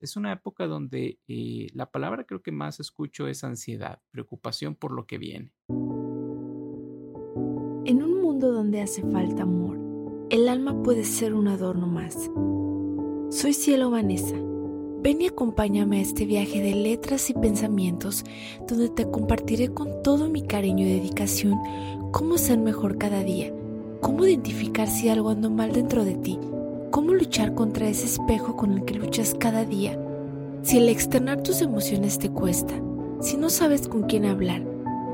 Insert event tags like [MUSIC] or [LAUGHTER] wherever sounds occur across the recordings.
Es una época donde eh, la palabra creo que más escucho es ansiedad, preocupación por lo que viene. En un mundo donde hace falta amor, el alma puede ser un adorno más. Soy Cielo Vanessa. Ven y acompáñame a este viaje de letras y pensamientos donde te compartiré con todo mi cariño y dedicación cómo ser mejor cada día, cómo identificar si algo anda mal dentro de ti ¿Cómo luchar contra ese espejo con el que luchas cada día? Si el externar tus emociones te cuesta, si no sabes con quién hablar,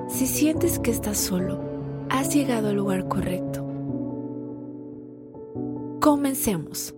si sientes que estás solo, has llegado al lugar correcto. Comencemos.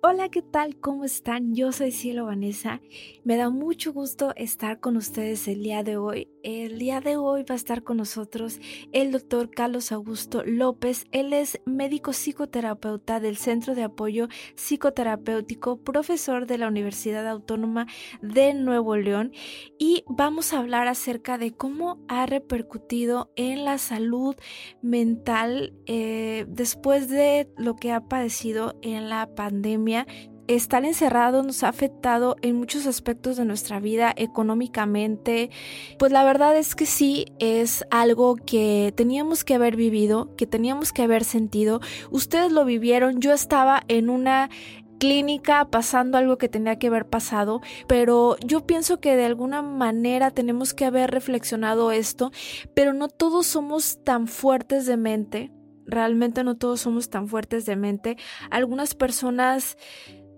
Hola, ¿qué tal? ¿Cómo están? Yo soy Cielo Vanessa. Me da mucho gusto estar con ustedes el día de hoy. El día de hoy va a estar con nosotros el doctor Carlos Augusto López. Él es médico psicoterapeuta del Centro de Apoyo Psicoterapéutico, profesor de la Universidad Autónoma de Nuevo León y vamos a hablar acerca de cómo ha repercutido en la salud mental eh, después de lo que ha padecido en la pandemia estar encerrado nos ha afectado en muchos aspectos de nuestra vida económicamente. Pues la verdad es que sí, es algo que teníamos que haber vivido, que teníamos que haber sentido. Ustedes lo vivieron, yo estaba en una clínica pasando algo que tenía que haber pasado, pero yo pienso que de alguna manera tenemos que haber reflexionado esto, pero no todos somos tan fuertes de mente realmente no todos somos tan fuertes de mente. Algunas personas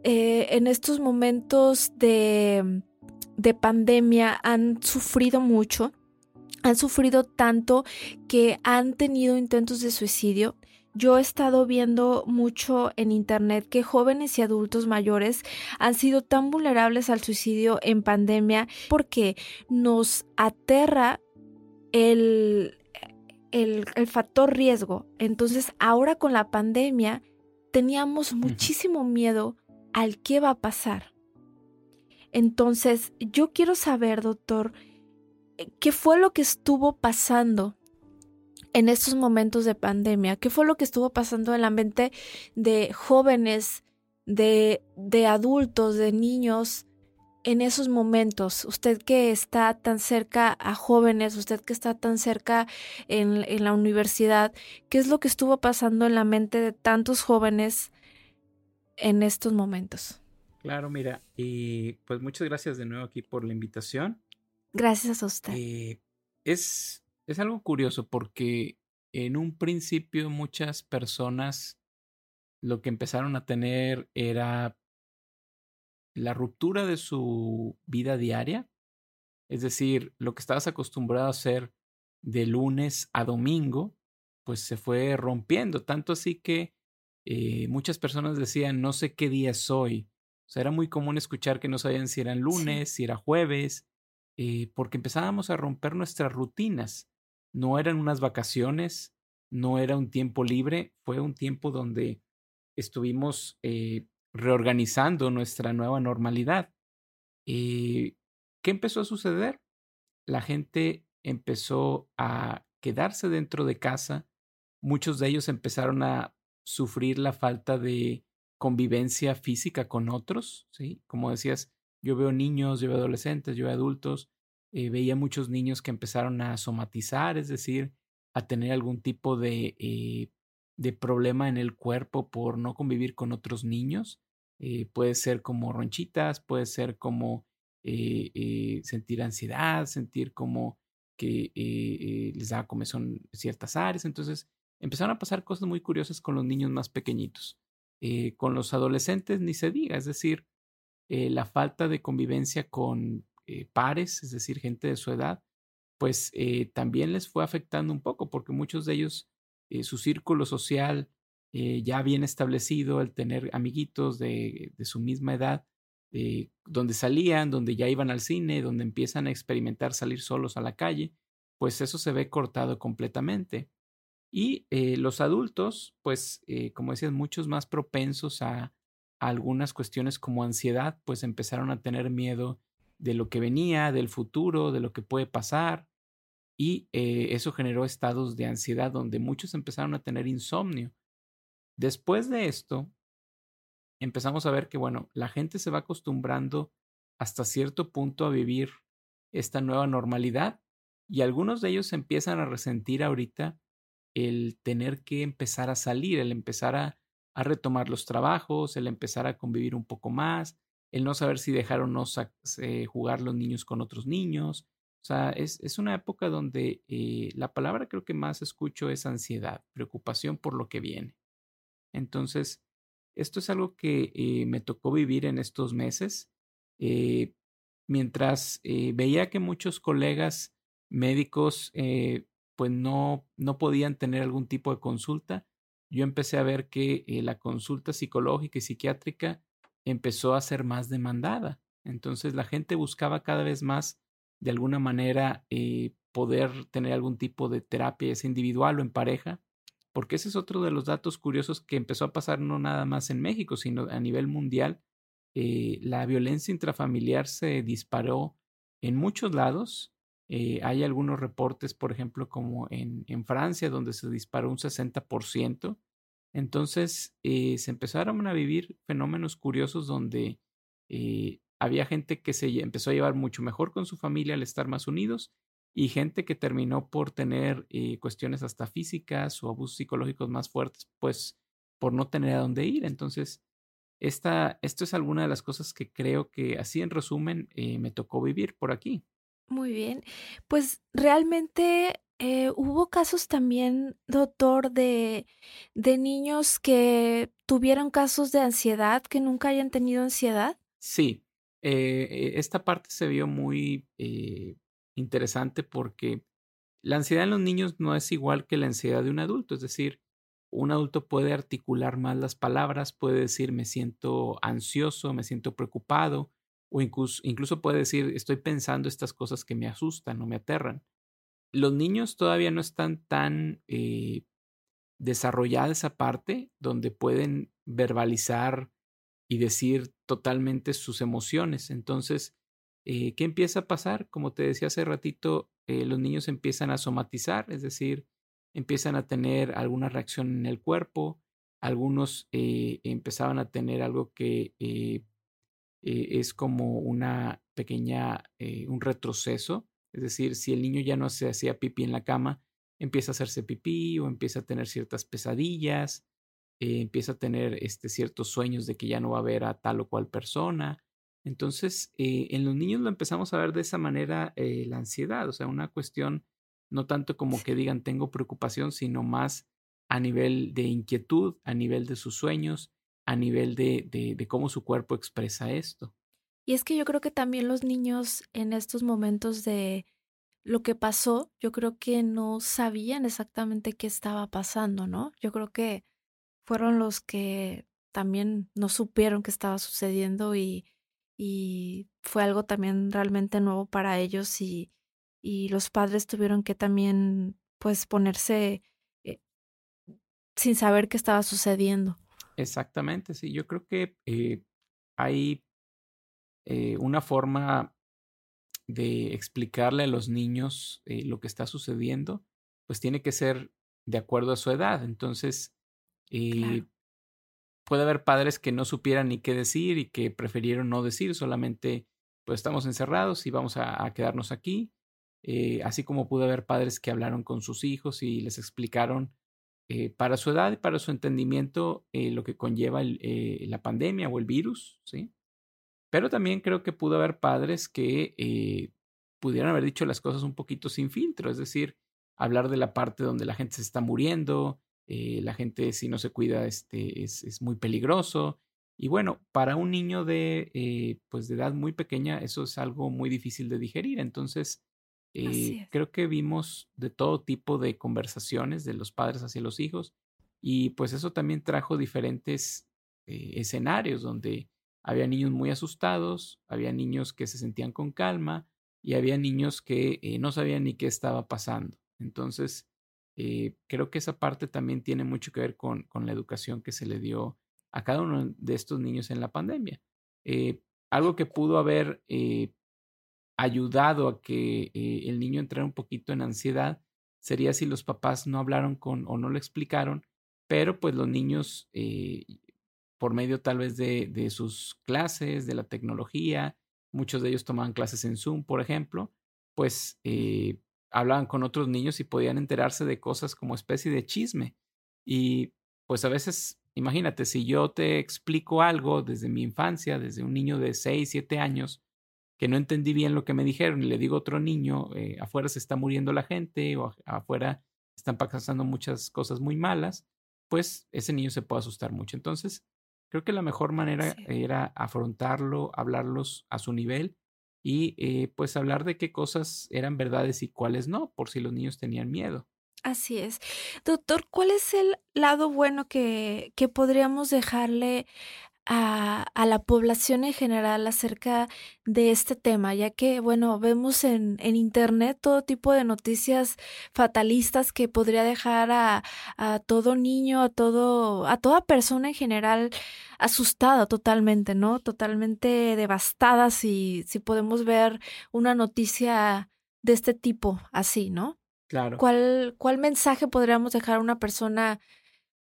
eh, en estos momentos de, de pandemia han sufrido mucho, han sufrido tanto que han tenido intentos de suicidio. Yo he estado viendo mucho en internet que jóvenes y adultos mayores han sido tan vulnerables al suicidio en pandemia porque nos aterra el, el, factor riesgo. Entonces, ahora con la pandemia, teníamos muchísimo miedo al qué va a pasar. Entonces, yo quiero saber, doctor, eh, ¿qué fue lo que estuvo pasando en estos momentos de pandemia? ¿Qué fue lo que estuvo pasando en la mente de jóvenes, de, de adultos, de niños en esos momentos, usted que está tan cerca a jóvenes, usted que está tan cerca en, la universidad, ¿qué es lo que estuvo pasando en la mente de tantos jóvenes en estos momentos? Claro, mira, y pues muchas gracias de nuevo aquí por la invitación. Gracias a usted. Eh, es, es algo curioso porque en un principio muchas personas lo que empezaron a tener era la ruptura de su vida diaria, es decir, lo que estabas acostumbrado a hacer de lunes a domingo, pues se fue rompiendo, tanto así que eh, muchas personas decían, no sé qué día es hoy. O sea, era muy común escuchar que no sabían si eran lunes, si era jueves, eh, porque empezábamos a romper nuestras rutinas. No eran unas vacaciones, no era un tiempo libre, fue un tiempo donde estuvimos eh, reorganizando nuestra nueva normalidad. ¿Y eh, qué empezó a suceder? La gente empezó a quedarse dentro de casa. Muchos de ellos empezaron a sufrir la falta de convivencia física con otros, ¿sí? Como decías, yo veo niños, yo veo adolescentes, yo veo adultos, eh, veía muchos niños que empezaron a somatizar, es decir, a tener algún tipo de eh, de problema en el cuerpo por no convivir con otros niños. Eh, puede ser como ronchitas, puede ser como sentir ansiedad, sentir como que les da comezón ciertas áreas. Entonces empezaron a pasar cosas muy curiosas con los niños más pequeñitos. con los adolescentes ni se diga, es decir, la falta de convivencia con pares, es decir, gente de su edad, pues también les fue afectando un poco porque muchos de ellos eh, su círculo social eh, ya bien establecido, el tener amiguitos de, de su misma edad, eh, donde salían, donde ya iban al cine, donde empiezan a experimentar salir solos a la calle, pues eso se ve cortado completamente. Y los adultos, pues, como decías, muchos más propensos a, a, algunas cuestiones como ansiedad, pues empezaron a tener miedo de lo que venía, del futuro, de lo que puede pasar, y eh, eso generó estados de ansiedad donde muchos empezaron a tener insomnio. Después de esto, empezamos a ver que, bueno, la gente se va acostumbrando hasta cierto punto a vivir esta nueva normalidad y algunos de ellos empiezan a resentir ahorita el tener que empezar a salir, el empezar a, a retomar los trabajos, el empezar a convivir un poco más, el no saber si dejar o no jugar los niños con otros niños. O sea, es, es una época donde eh, la palabra creo que más escucho es ansiedad, preocupación por lo que viene. Entonces, esto es algo que eh, me tocó vivir en estos meses. Eh, mientras veía que muchos colegas médicos pues no, no podían tener algún tipo de consulta, yo empecé a ver que la consulta psicológica y psiquiátrica empezó a ser más demandada. Entonces la gente buscaba cada vez más, de alguna manera, eh, poder tener algún tipo de terapia, ya sea individual o en pareja, porque ese es otro de los datos curiosos que empezó a pasar no nada más en México, sino a nivel mundial. Eh, la violencia intrafamiliar se disparó en muchos lados. Eh, hay algunos reportes, por ejemplo, como en, en Francia, donde se disparó un 60%. Entonces eh, se empezaron a vivir fenómenos curiosos donde eh, había gente que se empezó a llevar mucho mejor con su familia al estar más unidos y gente que terminó por tener cuestiones hasta físicas o abusos psicológicos más fuertes, pues por no tener a dónde ir. Entonces, esta, esto es alguna de las cosas que creo que así en resumen me tocó vivir por aquí. Muy bien, pues realmente eh, hubo casos también, doctor, de, de niños que tuvieron casos de ansiedad, que nunca hayan tenido ansiedad. Sí, eh, esta parte se vio muy eh, interesante porque la ansiedad en los niños no es igual que la ansiedad de un adulto, es decir, un adulto puede articular más las palabras, puede decir me siento ansioso, me siento preocupado, o incluso, incluso puede decir estoy pensando estas cosas que me asustan o me aterran los niños todavía no están tan eh, desarrollada esa parte donde pueden verbalizar y decir totalmente sus emociones. Entonces, eh, ¿qué empieza a pasar? Como te decía hace ratito, eh, los niños empiezan a somatizar, es decir, empiezan a tener alguna reacción en el cuerpo, algunos empezaban a tener algo que es como una pequeña, un retroceso es decir, si el niño ya no se hacía pipí en la cama, empieza a hacerse pipí o empieza a tener ciertas pesadillas, eh, empieza a tener este, ciertos sueños de que ya no va a ver a tal o cual persona. Entonces, eh, en los niños lo empezamos a ver de esa manera eh, la ansiedad, o sea, una cuestión no tanto como que digan tengo preocupación, sino más a nivel de inquietud, a nivel de sus sueños, a nivel de, de cómo su cuerpo expresa esto. Y es que yo creo que también los niños en estos momentos de lo que pasó, yo creo que no sabían exactamente qué estaba pasando, ¿no? Yo creo que fueron los que también no supieron qué estaba sucediendo y, y fue algo también realmente nuevo para ellos y, y los padres tuvieron que también pues ponerse eh, sin saber qué estaba sucediendo. Exactamente, sí, yo creo que eh, hay eh, una forma de explicarle a los niños eh, lo que está sucediendo, pues tiene que ser de acuerdo a su edad. Entonces, puede haber padres que no supieran ni qué decir y que prefirieron no decir, solamente pues estamos encerrados y vamos a, quedarnos aquí. así como pudo haber padres que hablaron con sus hijos y les explicaron para su edad y para su entendimiento lo que conlleva la pandemia o el virus, ¿sí? Pero también creo que pudo haber padres que eh, pudieran haber dicho las cosas un poquito sin filtro, es decir, hablar de la parte donde la gente se está muriendo, eh, la gente si no se cuida este, es, es, muy peligroso. Y bueno, para un niño de, eh, pues de edad muy pequeña eso es algo muy difícil de digerir. Entonces, creo que vimos de todo tipo de conversaciones de los padres hacia los hijos y pues eso también trajo diferentes escenarios donde había niños muy asustados, había niños que se sentían con calma y había niños que eh, no sabían ni qué estaba pasando. Entonces, eh, creo que esa parte también tiene mucho que ver con, con, la educación que se le dio a cada uno de estos niños en la pandemia. Eh, algo que pudo haber ayudado a que el niño entrara un poquito en ansiedad sería si los papás no hablaron con o no le explicaron, pero pues los niños por medio tal vez de, de sus clases, de la tecnología, muchos de ellos tomaban clases en Zoom, por ejemplo, pues eh, hablaban con otros niños y podían enterarse de cosas como especie de chisme. Y pues a veces, imagínate, si yo te explico algo desde mi infancia, desde un niño de 6, 7 años, que no entendí bien lo que me dijeron y le digo a otro niño, eh, afuera se está muriendo la gente o afuera están pasando muchas cosas muy malas, pues ese niño se puede asustar mucho. Entonces, creo que la mejor manera era afrontarlo, hablarlos a su nivel y eh, pues hablar de qué cosas eran verdades y cuáles no, por si los niños tenían miedo. Así es. Doctor, ¿cuál es el lado bueno que, que podríamos dejarle a, a, la población en general acerca de este tema, ya que, bueno, vemos en, en Internet todo tipo de noticias fatalistas que podría dejar a, a, todo niño, a, todo, a toda persona en general asustada totalmente, ¿no? Totalmente devastada si, si podemos ver una noticia de este tipo así, ¿no? Claro. ¿Cuál, ¿Cuál mensaje podríamos dejar a una persona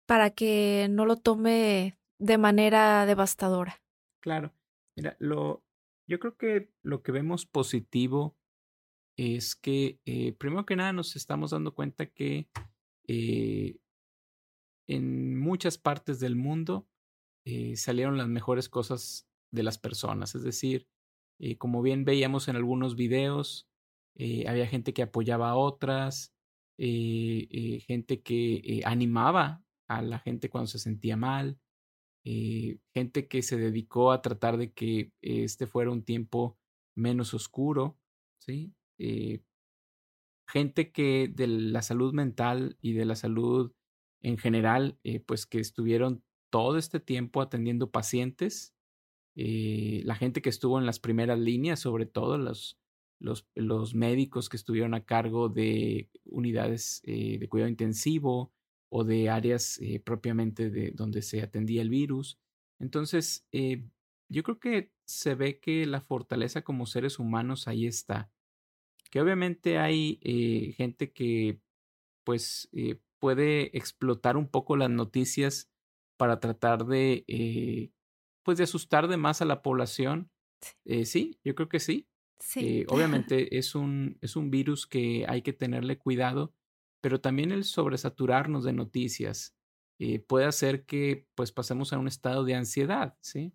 para que no lo tome de manera devastadora. Claro. Mira, lo, yo creo que lo que vemos positivo es que, eh, primero que nada, nos estamos dando cuenta que eh, en muchas partes del mundo eh, salieron las mejores cosas de las personas. Es decir, como bien veíamos en algunos videos, había gente que apoyaba a otras, gente que animaba a la gente cuando se sentía mal, eh, gente que se dedicó a tratar de que este fuera un tiempo menos oscuro, ¿sí? Eh, gente que de la salud mental y de la salud en general, eh, pues que estuvieron todo este tiempo atendiendo pacientes, la gente que estuvo en las primeras líneas, sobre todo los, los, los médicos que estuvieron a cargo de unidades de cuidado intensivo, o de áreas eh, propiamente de donde se atendía el virus. Entonces, eh, yo creo que se ve que la fortaleza como seres humanos ahí está. Que obviamente hay eh, gente que pues puede explotar un poco las noticias para tratar de pues de asustar de más a la población. sí, yo creo que sí. Sí. obviamente es un, es un virus que hay que tenerle cuidado pero también el sobresaturarnos de noticias eh, puede hacer que pues pasemos a un estado de ansiedad, ¿sí?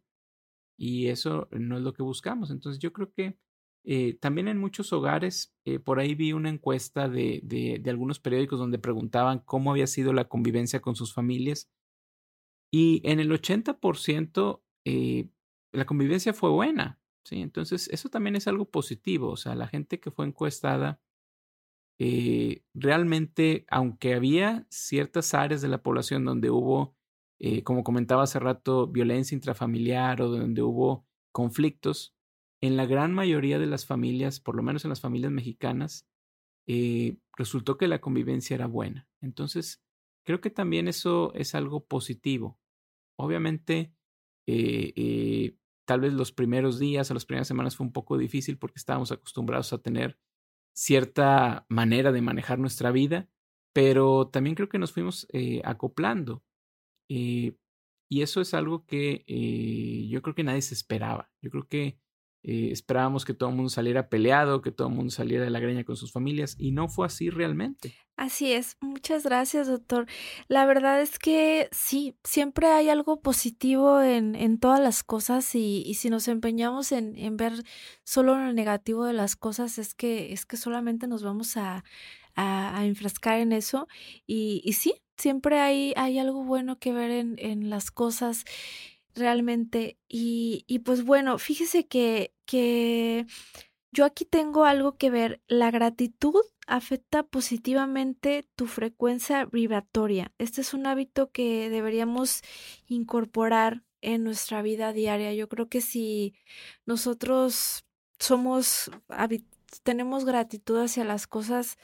Y eso no es lo que buscamos. Entonces yo creo que eh, también en muchos hogares, eh, por ahí vi una encuesta de, de, algunos periódicos donde preguntaban cómo había sido la convivencia con sus familias. Y en el 80% la convivencia fue buena, ¿sí? Entonces eso también es algo positivo. O sea, la gente que fue encuestada eh, realmente, aunque había ciertas áreas de la población donde hubo, eh, como comentaba hace rato, violencia intrafamiliar o donde hubo conflictos, en la gran mayoría de las familias, por lo menos en las familias mexicanas, eh, resultó que la convivencia era buena. Entonces, creo que también eso es algo positivo. Obviamente, tal vez los primeros días o las primeras semanas fue un poco difícil porque estábamos acostumbrados a tener cierta manera de manejar nuestra vida, pero también creo que nos fuimos eh, acoplando. Eh, y eso es algo que eh, yo creo que nadie se esperaba. Yo creo que eh, esperábamos que todo el mundo saliera peleado, que todo el mundo saliera de la greña con sus familias y no fue así realmente. Así es, muchas gracias doctor. La verdad es que sí, siempre hay algo positivo en, en todas las cosas y, y si nos empeñamos en, en, ver solo lo negativo de las cosas es que, es que solamente nos vamos a, a, a enfrascar en eso y, y sí, siempre hay, hay algo bueno que ver en, en las cosas realmente. Y, y pues bueno, fíjese que, que yo aquí tengo algo que ver. La gratitud afecta positivamente tu frecuencia vibratoria. Este es un hábito que deberíamos incorporar en nuestra vida diaria. Yo creo que si nosotros somos, tenemos gratitud hacia las cosas,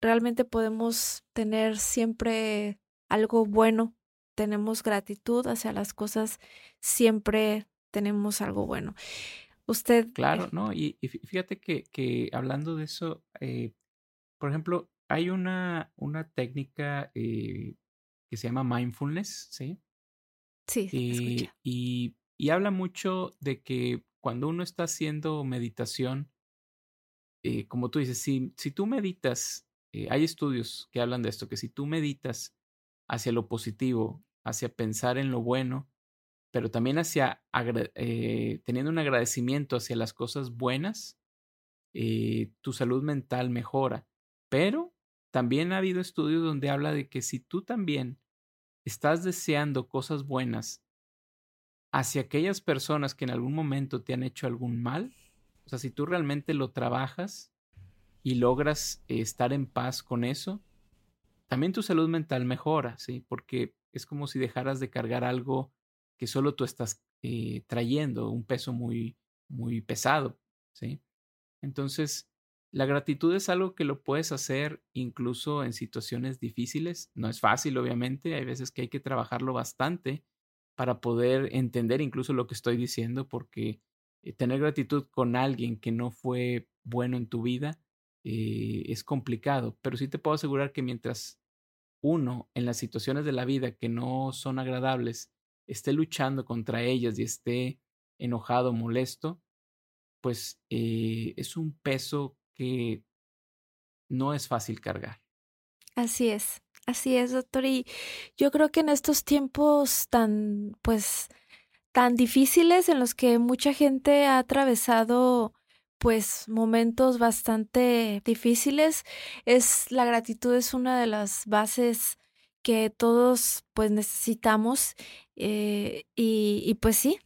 realmente podemos tener siempre algo bueno tenemos gratitud hacia las cosas, siempre tenemos algo bueno. Usted. Claro, eh, ¿no? Y, y fíjate que, que, hablando de eso, eh, por ejemplo, hay una, una técnica eh, que se llama mindfulness, ¿sí? Sí, eh, y, y, habla mucho de que cuando uno está haciendo meditación, como tú dices, si, si tú meditas, hay estudios que hablan de esto, que si tú meditas hacia lo positivo, hacia pensar en lo bueno, pero también hacia eh, teniendo un agradecimiento hacia las cosas buenas, eh, tu salud mental mejora. Pero también ha habido estudios donde habla de que si tú también estás deseando cosas buenas hacia aquellas personas que en algún momento te han hecho algún mal, o sea, si tú realmente lo trabajas y logras estar en paz con eso, también tu salud mental mejora, ¿sí? Porque es como si dejaras de cargar algo que solo tú estás eh, trayendo, un peso muy, muy pesado, ¿sí? Entonces, la gratitud es algo que lo puedes hacer incluso en situaciones difíciles. No es fácil, obviamente, hay veces que hay que trabajarlo bastante para poder entender incluso lo que estoy diciendo, porque eh, tener gratitud con alguien que no fue bueno en tu vida eh, es complicado, pero sí te puedo asegurar que mientras uno en las situaciones de la vida que no son agradables esté luchando contra ellas y esté enojado, molesto, pues eh, es un peso que no es fácil cargar. Así es, así es, doctor. Y yo creo que en estos tiempos tan, pues, tan difíciles en los que mucha gente ha atravesado pues momentos bastante difíciles, es la gratitud es una de las bases que todos pues necesitamos eh, y, pues sí,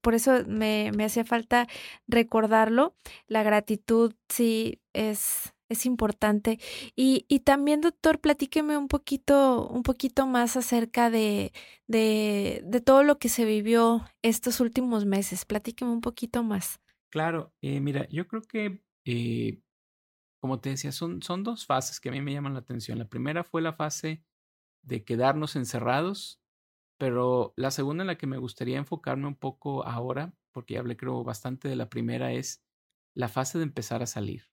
por eso me, me hacía falta recordarlo. La gratitud sí es, es importante. Y, y, también, doctor, platíqueme un poquito, un poquito más acerca de, de, de, todo lo que se vivió estos últimos meses. Platíqueme un poquito más. Claro, eh, mira, yo creo que, eh, como te decía, son, son dos fases que a mí me llaman la atención. La primera fue la fase de quedarnos encerrados, pero la segunda en la que me gustaría enfocarme un poco ahora, porque ya hablé creo bastante de la primera, es la fase de empezar a salir.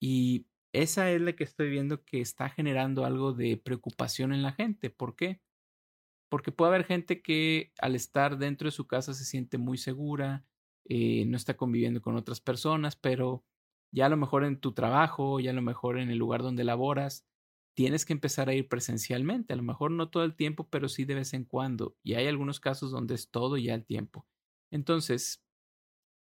Y esa es la que estoy viendo que está generando algo de preocupación en la gente. ¿Por qué? Porque puede haber gente que al estar dentro de su casa se siente muy segura, eh, no está conviviendo con otras personas, pero ya a lo mejor en tu trabajo, ya a lo mejor en el lugar donde laboras, tienes que empezar a ir presencialmente, a lo mejor no todo el tiempo, pero sí de vez en cuando. Y hay algunos casos donde es todo ya el tiempo. Entonces,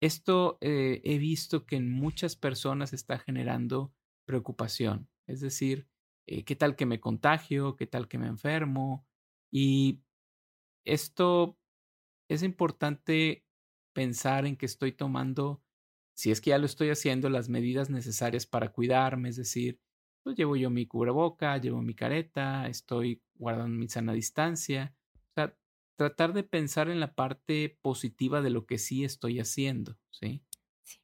esto eh, he visto que en muchas personas está generando preocupación. Es decir, eh, ¿qué tal que me contagio? ¿Qué tal que me enfermo? Y esto es importante pensar en que estoy tomando, si es que ya lo estoy haciendo, las medidas necesarias para cuidarme, es decir, pues llevo yo mi cubreboca, llevo mi careta, estoy guardando mi sana distancia. O sea, tratar de pensar en la parte positiva de lo que sí estoy haciendo, ¿sí?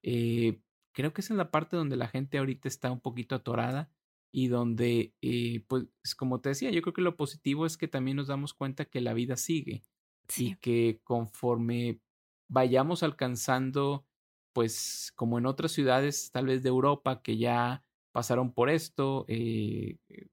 Eh, creo que esa es la parte donde la gente ahorita está un poquito atorada y donde, eh, pues, como te decía, yo creo que lo positivo es que también nos damos cuenta que la vida sigue y que conforme vayamos alcanzando, pues, como en otras ciudades, tal vez de Europa, que ya pasaron por esto, eh, eh,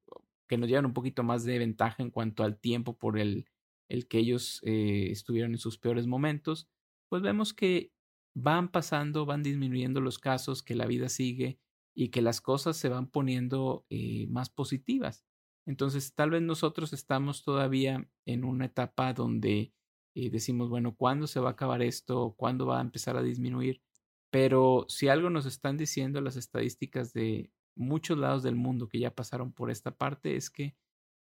que nos llevan un poquito más de ventaja en cuanto al tiempo por el, el que ellos eh, estuvieron en sus peores momentos, pues vemos que van pasando, van disminuyendo los casos, que la vida sigue y que las cosas se van poniendo más positivas. Entonces, tal vez nosotros estamos todavía en una etapa donde decimos, bueno, ¿cuándo se va a acabar esto? ¿Cuándo va a empezar a disminuir? Pero si algo nos están diciendo las estadísticas de, muchos lados del mundo que ya pasaron por esta parte es que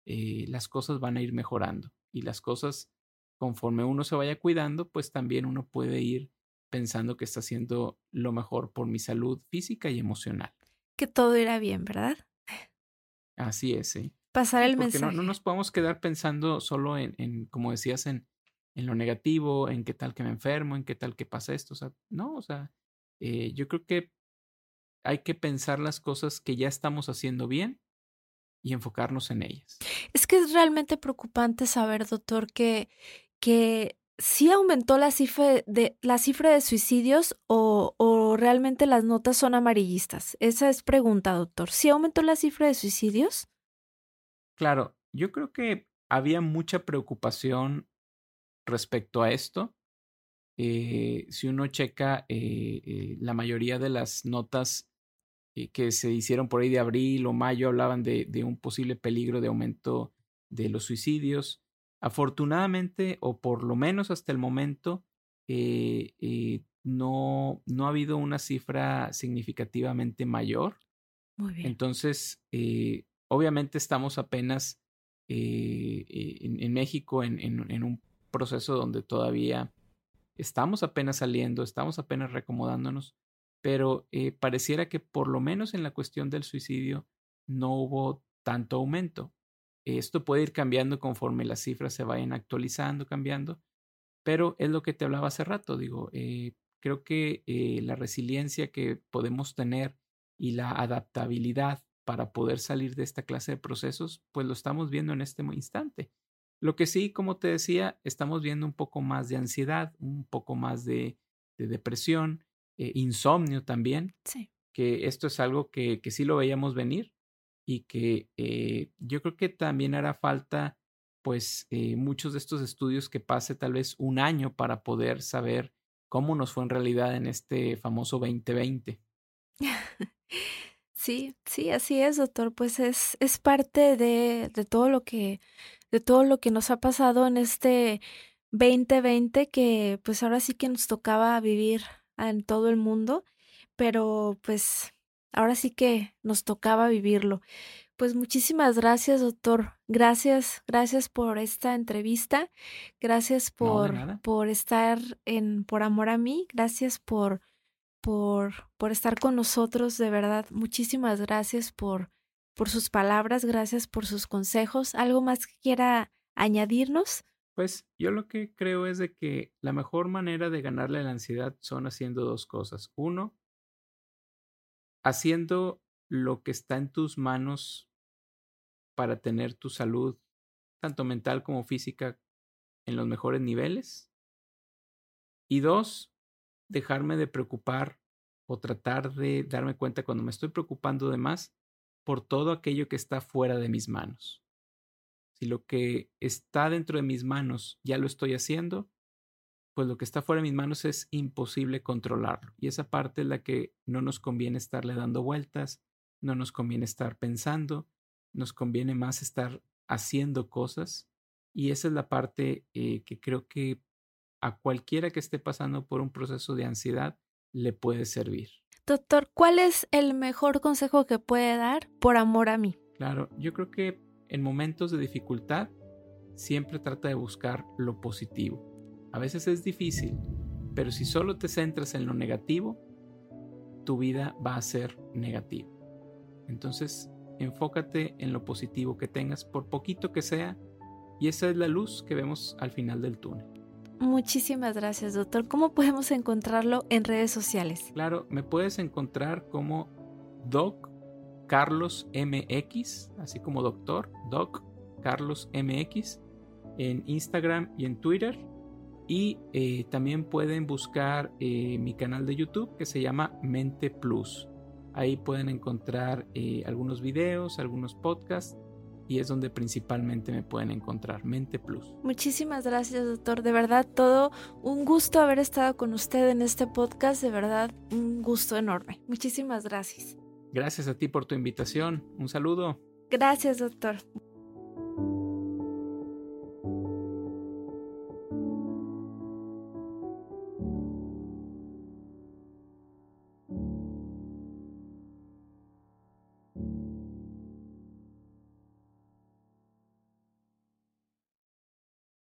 eh, las cosas van a ir mejorando y las cosas conforme uno se vaya cuidando, pues también uno puede ir pensando que está haciendo lo mejor por mi salud física y emocional. Que todo irá bien, ¿verdad? Así es, sí. Pasar el mensaje. No, no, nos podemos quedar pensando solo en, en, como decías, en, en lo negativo, en qué tal que me enfermo, en qué tal que pasa esto. O sea, no, o sea, eh, yo creo que hay que pensar las cosas que ya estamos haciendo bien y enfocarnos en ellas. Es que es realmente preocupante saber, doctor, que, que sí aumentó la cifra de, la cifra de suicidios o, o realmente las notas son amarillistas. Esa es pregunta, doctor. ¿Sí aumentó la cifra de suicidios? Claro, yo creo que había mucha preocupación respecto a esto. Eh, si uno checa eh, eh, la mayoría de las notas que se hicieron por ahí de abril o mayo hablaban de, de, un posible peligro de aumento de los suicidios. Afortunadamente, o por lo menos hasta el momento, no, no ha habido una cifra significativamente mayor. Muy bien. Entonces, obviamente estamos apenas en, en, México en, en un proceso donde todavía estamos apenas saliendo, estamos apenas recomodándonos, pero eh, pareciera que por lo menos en la cuestión del suicidio no hubo tanto aumento. Esto puede ir cambiando conforme las cifras se vayan actualizando, cambiando, pero es lo que te hablaba hace rato, digo, eh, creo que eh, la resiliencia que podemos tener y la adaptabilidad para poder salir de esta clase de procesos, pues lo estamos viendo en este instante. Lo que sí, como te decía, estamos viendo un poco más de ansiedad, un poco más de, depresión, eh, insomnio también. Sí. Que esto es algo que, que sí lo veíamos venir y que eh, yo creo que también hará falta, pues, eh, muchos de estos estudios que pase tal vez un año para poder saber cómo nos fue en realidad en este famoso 2020. [LAUGHS] Sí, sí, así es, doctor. Pues es, es parte de, de todo lo que de todo lo que nos ha pasado en este 2020 que pues ahora sí que nos tocaba vivir en todo el mundo, pero pues ahora sí que nos tocaba vivirlo. Pues muchísimas gracias, doctor. Gracias, gracias por esta entrevista. Gracias por, por estar en Por Amor a mí. Gracias por, por, por estar con nosotros, de verdad. Muchísimas gracias por, por sus palabras, gracias por sus consejos. ¿Algo más que quiera añadirnos? Pues yo lo que creo es de que la mejor manera de ganarle la ansiedad son haciendo dos cosas. Uno, haciendo lo que está en tus manos para tener tu salud, tanto mental como física, en los mejores niveles. Y dos, dejarme de preocupar o tratar de darme cuenta cuando me estoy preocupando de más, por todo aquello que está fuera de mis manos. Si lo que está dentro de mis manos ya lo estoy haciendo, pues lo que está fuera de mis manos es imposible controlarlo. Y esa parte es la que no nos conviene estarle dando vueltas, no nos conviene estar pensando, nos conviene más estar haciendo cosas. Y esa es la parte eh, que creo que a cualquiera que esté pasando por un proceso de ansiedad le puede servir. Doctor, ¿cuál es el mejor consejo que puede dar por amor a mí? Claro, yo creo que en momentos de dificultad siempre trata de buscar lo positivo. A veces es difícil, pero si solo te centras en lo negativo, tu vida va a ser negativa. Entonces, enfócate en lo positivo que tengas, por poquito que sea, y esa es la luz que vemos al final del túnel. Muchísimas gracias, doctor. ¿Cómo podemos encontrarlo en redes sociales? Claro, me puedes encontrar como Doc Carlos MX, así como doctor, Doc Carlos MX, en Instagram y en Twitter. Y eh, también pueden buscar eh, mi canal de YouTube que se llama Mente Plus. Ahí pueden encontrar eh, algunos videos, algunos podcasts y es donde principalmente me pueden encontrar, Mente Plus. Muchísimas gracias, doctor. De verdad, todo un gusto haber estado con usted en este podcast. De verdad, un gusto enorme. Muchísimas gracias. Gracias a ti por tu invitación. Un saludo. Gracias, doctor.